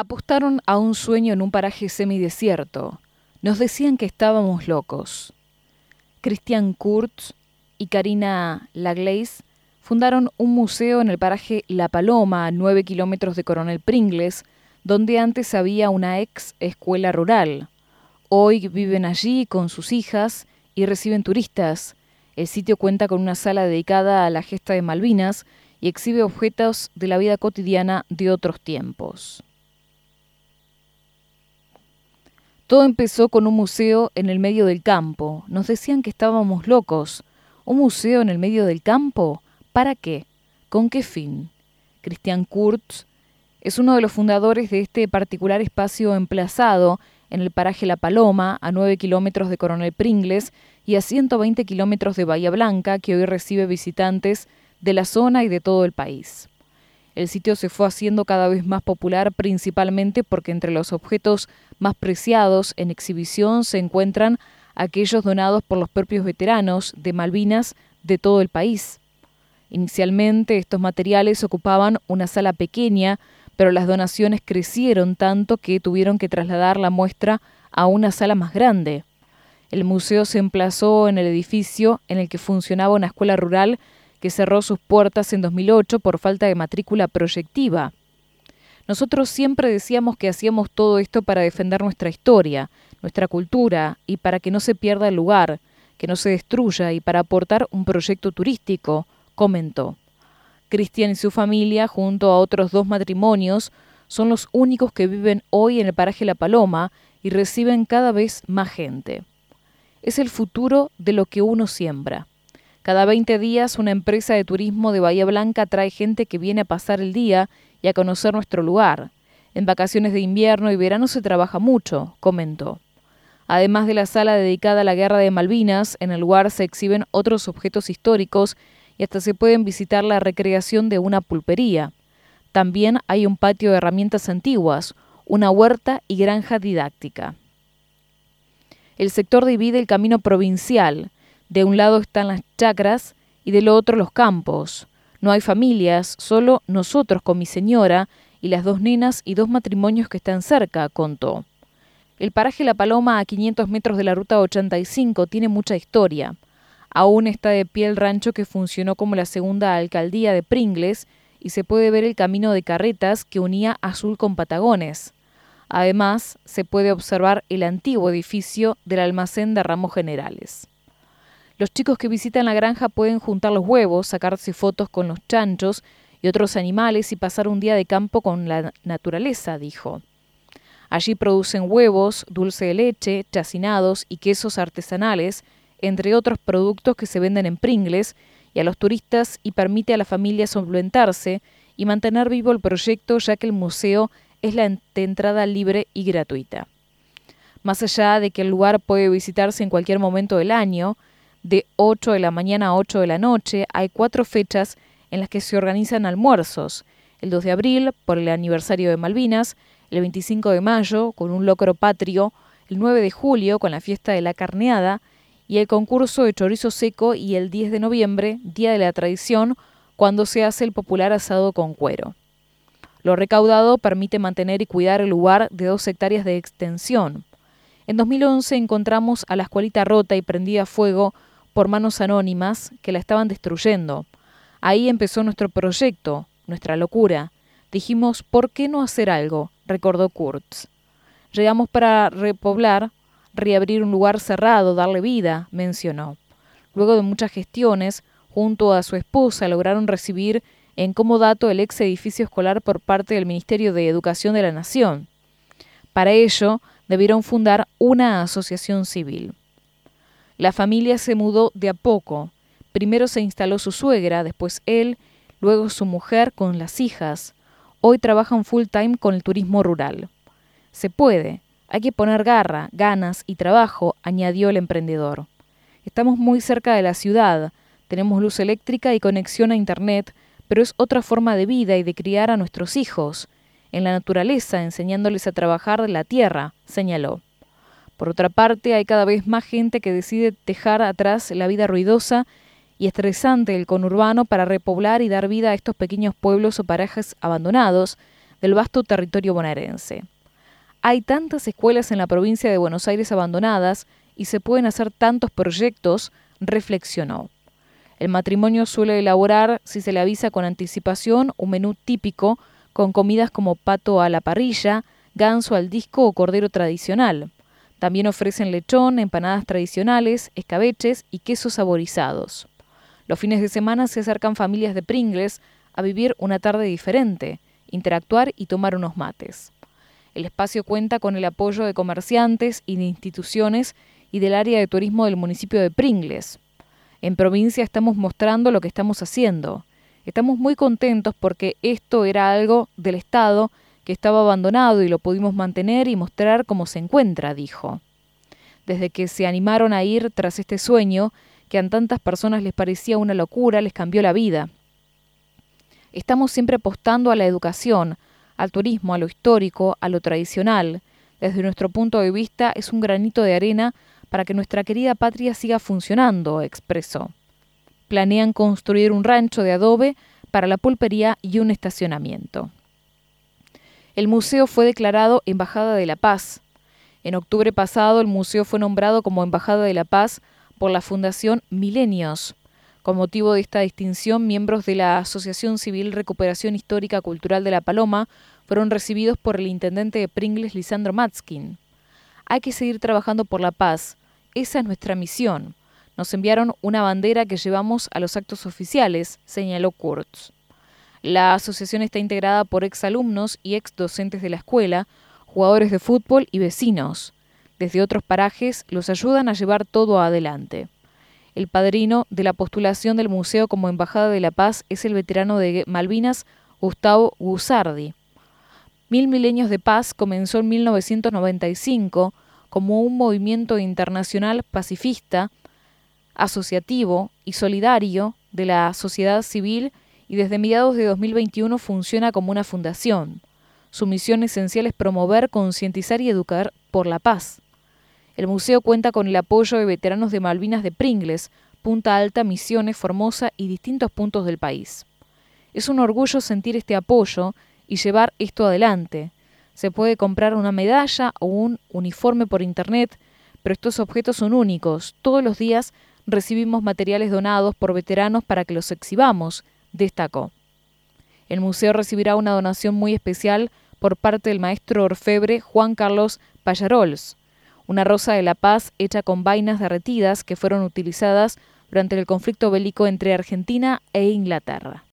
Apostaron a un sueño en un paraje semidesierto. Nos decían que estábamos locos. Christian Kurtz y Karina Laglaise fundaron un museo en el paraje La Paloma, a 9 kilómetros de Coronel Pringles, donde antes había una ex escuela rural. Hoy viven allí con sus hijas y reciben turistas. El sitio cuenta con una sala dedicada a la gesta de Malvinas y exhibe objetos de la vida cotidiana de otros tiempos. Todo empezó con un museo en el medio del campo. Nos decían que estábamos locos. ¿Un museo en el medio del campo? ¿Para qué? ¿Con qué fin? Christian Kurtz es uno de los fundadores de este particular espacio emplazado en el paraje La Paloma, a 9 kilómetros de Coronel Pringles y a 120 kilómetros de Bahía Blanca, que hoy recibe visitantes de la zona y de todo el país. El sitio se fue haciendo cada vez más popular principalmente porque entre los objetos más preciados en exhibición se encuentran aquellos donados por los propios veteranos de Malvinas de todo el país. Inicialmente estos materiales ocupaban una sala pequeña pero las donaciones crecieron tanto que tuvieron que trasladar la muestra a una sala más grande. El museo se emplazó en el edificio en el que funcionaba una escuela rural que cerró sus puertas en 2008 por falta de matrícula proyectiva. Nosotros siempre decíamos que hacíamos todo esto para defender nuestra historia, nuestra cultura y para que no se pierda el lugar, que no se destruya y para aportar un proyecto turístico, comentó. Cristian y su familia, junto a otros dos matrimonios, son los únicos que viven hoy en el paraje La Paloma y reciben cada vez más gente. Es el futuro de lo que uno siembra. Cada 20 días una empresa de turismo de Bahía Blanca trae gente que viene a pasar el día y a conocer nuestro lugar. En vacaciones de invierno y verano se trabaja mucho, comentó. Además de la sala dedicada a la Guerra de Malvinas, en el lugar se exhiben otros objetos históricos y hasta se pueden visitar la recreación de una pulpería. También hay un patio de herramientas antiguas, una huerta y granja didáctica. El sector divide el camino provincial. De un lado están las chacras y del otro los campos. No hay familias, solo nosotros con mi señora y las dos nenas y dos matrimonios que están cerca, contó. El paraje La Paloma, a 500 metros de la ruta 85, tiene mucha historia. Aún está de pie el rancho que funcionó como la segunda alcaldía de Pringles y se puede ver el camino de carretas que unía Azul con Patagones. Además, se puede observar el antiguo edificio del almacén de ramos generales. Los chicos que visitan la granja pueden juntar los huevos, sacarse fotos con los chanchos y otros animales y pasar un día de campo con la naturaleza, dijo. Allí producen huevos, dulce de leche, chacinados y quesos artesanales entre otros productos que se venden en Pringles, y a los turistas y permite a la familia solventarse y mantener vivo el proyecto ya que el museo es la entrada libre y gratuita. Más allá de que el lugar puede visitarse en cualquier momento del año, de 8 de la mañana a 8 de la noche, hay cuatro fechas en las que se organizan almuerzos. El 2 de abril, por el aniversario de Malvinas, el 25 de mayo, con un locro patrio, el 9 de julio, con la fiesta de la carneada, y el concurso de chorizo seco y el 10 de noviembre, Día de la Tradición, cuando se hace el popular asado con cuero. Lo recaudado permite mantener y cuidar el lugar de dos hectáreas de extensión. En 2011 encontramos a la escuelita rota y prendida a fuego por manos anónimas que la estaban destruyendo. Ahí empezó nuestro proyecto, nuestra locura. Dijimos, ¿por qué no hacer algo? recordó Kurtz. Llegamos para repoblar reabrir un lugar cerrado, darle vida, mencionó. Luego de muchas gestiones, junto a su esposa lograron recibir en comodato el ex edificio escolar por parte del Ministerio de Educación de la Nación. Para ello, debieron fundar una asociación civil. La familia se mudó de a poco. Primero se instaló su suegra, después él, luego su mujer con las hijas. Hoy trabajan full time con el turismo rural. Se puede, hay que poner garra, ganas y trabajo, añadió el emprendedor. Estamos muy cerca de la ciudad, tenemos luz eléctrica y conexión a Internet, pero es otra forma de vida y de criar a nuestros hijos, en la naturaleza, enseñándoles a trabajar la tierra, señaló. Por otra parte, hay cada vez más gente que decide dejar atrás la vida ruidosa y estresante del conurbano para repoblar y dar vida a estos pequeños pueblos o parajes abandonados, del vasto territorio bonaerense. Hay tantas escuelas en la provincia de Buenos Aires abandonadas y se pueden hacer tantos proyectos, reflexionó. El matrimonio suele elaborar, si se le avisa con anticipación, un menú típico con comidas como pato a la parrilla, ganso al disco o cordero tradicional. También ofrecen lechón, empanadas tradicionales, escabeches y quesos saborizados. Los fines de semana se acercan familias de Pringles a vivir una tarde diferente, interactuar y tomar unos mates. El espacio cuenta con el apoyo de comerciantes y de instituciones y del área de turismo del municipio de Pringles. En provincia estamos mostrando lo que estamos haciendo. Estamos muy contentos porque esto era algo del Estado estaba abandonado y lo pudimos mantener y mostrar cómo se encuentra, dijo. Desde que se animaron a ir tras este sueño, que a tantas personas les parecía una locura, les cambió la vida. Estamos siempre apostando a la educación, al turismo, a lo histórico, a lo tradicional. Desde nuestro punto de vista es un granito de arena para que nuestra querida patria siga funcionando, expresó. Planean construir un rancho de adobe para la pulpería y un estacionamiento. El museo fue declarado Embajada de la Paz. En octubre pasado el museo fue nombrado como Embajada de la Paz por la Fundación Milenios. Con motivo de esta distinción, miembros de la Asociación Civil Recuperación Histórica Cultural de La Paloma fueron recibidos por el intendente de Pringles, Lisandro Matskin. Hay que seguir trabajando por la paz. Esa es nuestra misión. Nos enviaron una bandera que llevamos a los actos oficiales, señaló Kurtz. La asociación está integrada por exalumnos y ex docentes de la escuela, jugadores de fútbol y vecinos. Desde otros parajes los ayudan a llevar todo adelante. El padrino de la postulación del museo como Embajada de la Paz es el veterano de Malvinas, Gustavo Gusardi. Mil Milenios de Paz comenzó en 1995 como un movimiento internacional pacifista, asociativo y solidario de la sociedad civil y desde mediados de 2021 funciona como una fundación. Su misión esencial es promover, concientizar y educar por la paz. El museo cuenta con el apoyo de veteranos de Malvinas de Pringles, Punta Alta, Misiones, Formosa y distintos puntos del país. Es un orgullo sentir este apoyo y llevar esto adelante. Se puede comprar una medalla o un uniforme por internet, pero estos objetos son únicos. Todos los días recibimos materiales donados por veteranos para que los exhibamos, destacó. El museo recibirá una donación muy especial por parte del maestro orfebre Juan Carlos Payarols, una rosa de la paz hecha con vainas derretidas que fueron utilizadas durante el conflicto bélico entre Argentina e Inglaterra.